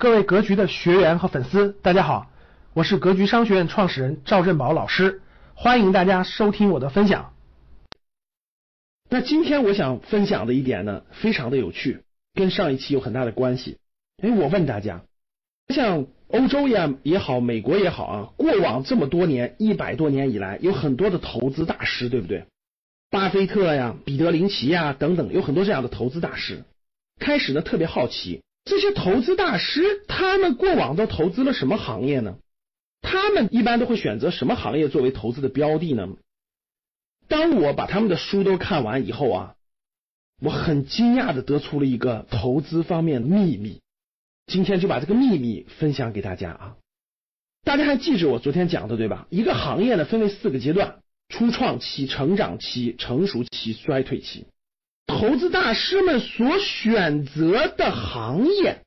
各位格局的学员和粉丝，大家好，我是格局商学院创始人赵振宝老师，欢迎大家收听我的分享。那今天我想分享的一点呢，非常的有趣，跟上一期有很大的关系。哎，我问大家，像欧洲呀也好，美国也好啊，过往这么多年，一百多年以来，有很多的投资大师，对不对？巴菲特呀、彼得林奇呀等等，有很多这样的投资大师。开始呢，特别好奇。这些投资大师，他们过往都投资了什么行业呢？他们一般都会选择什么行业作为投资的标的呢？当我把他们的书都看完以后啊，我很惊讶的得出了一个投资方面的秘密。今天就把这个秘密分享给大家啊！大家还记着我昨天讲的对吧？一个行业呢分为四个阶段：初创期、成长期、成熟期、衰退期。投资大师们所选择的行业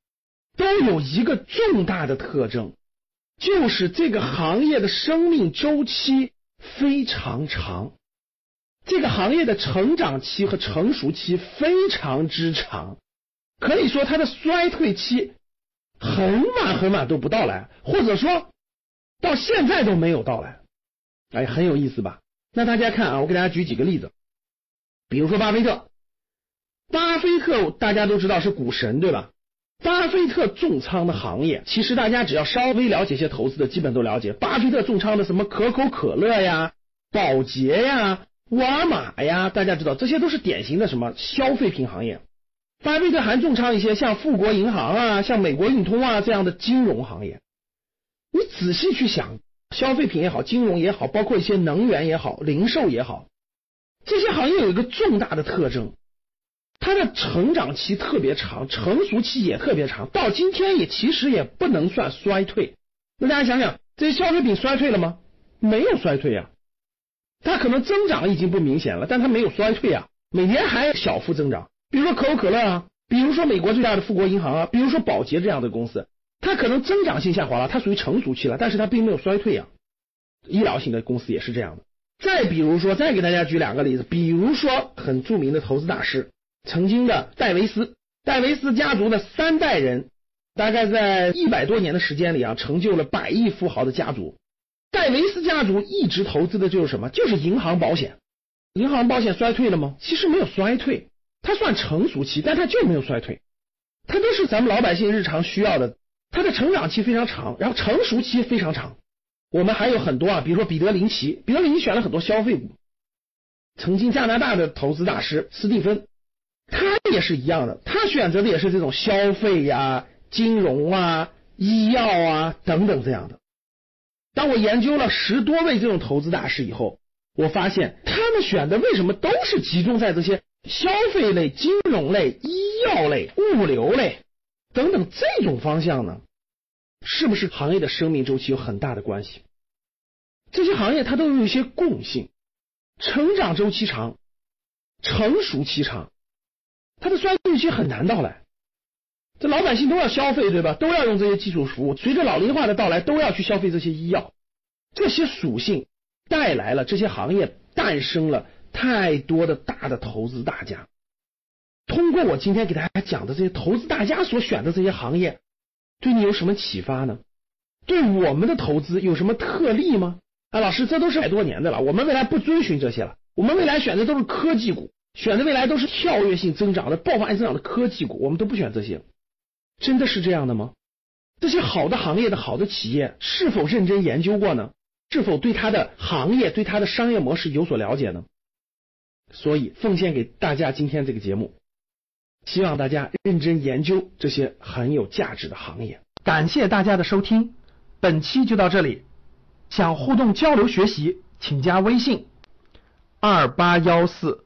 都有一个重大的特征，就是这个行业的生命周期非常长，这个行业的成长期和成熟期非常之长，可以说它的衰退期很晚很晚都不到来，或者说到现在都没有到来。哎，很有意思吧？那大家看啊，我给大家举几个例子，比如说巴菲特。巴菲特大家都知道是股神对吧？巴菲特重仓的行业，其实大家只要稍微了解一些投资的，基本都了解。巴菲特重仓的什么可口可乐呀、宝洁呀、沃尔玛呀，大家知道这些都是典型的什么消费品行业。巴菲特还重仓一些像富国银行啊、像美国运通啊这样的金融行业。你仔细去想，消费品也好，金融也好，包括一些能源也好、零售也好，这些行业有一个重大的特征。它的成长期特别长，成熟期也特别长，到今天也其实也不能算衰退。那大家想想，这些消费品衰退了吗？没有衰退呀，它可能增长已经不明显了，但它没有衰退啊，每年还小幅增长。比如说可口可乐啊，比如说美国最大的富国银行啊，比如说宝洁这样的公司，它可能增长性下滑了，它属于成熟期了，但是它并没有衰退呀。医疗型的公司也是这样的。再比如说，再给大家举两个例子，比如说很著名的投资大师。曾经的戴维斯，戴维斯家族的三代人，大概在一百多年的时间里啊，成就了百亿富豪的家族。戴维斯家族一直投资的就是什么？就是银行保险。银行保险衰退了吗？其实没有衰退，它算成熟期，但它就没有衰退。它都是咱们老百姓日常需要的。它的成长期非常长，然后成熟期非常长。我们还有很多啊，比如说彼得林奇，彼得林奇选了很多消费股。曾经加拿大的投资大师斯蒂芬。也是一样的，他选择的也是这种消费呀、金融啊、医药啊等等这样的。当我研究了十多位这种投资大师以后，我发现他们选的为什么都是集中在这些消费类、金融类、医药类、物流类等等这种方向呢？是不是行业的生命周期有很大的关系？这些行业它都有一些共性：成长周期长，成熟期长。它的衰退期很难到来，这老百姓都要消费，对吧？都要用这些基础服务。随着老龄化的到来，都要去消费这些医药。这些属性带来了这些行业诞生了太多的大的投资大家。通过我今天给大家讲的这些投资大家所选的这些行业，对你有什么启发呢？对我们的投资有什么特例吗？啊，老师，这都是百多年的了，我们未来不遵循这些了，我们未来选的都是科技股。选的未来都是跳跃性增长的、爆发性增长的科技股，我们都不选这些，真的是这样的吗？这些好的行业的好的企业是否认真研究过呢？是否对它的行业、对它的商业模式有所了解呢？所以奉献给大家今天这个节目，希望大家认真研究这些很有价值的行业。感谢大家的收听，本期就到这里。想互动交流学习，请加微信二八幺四。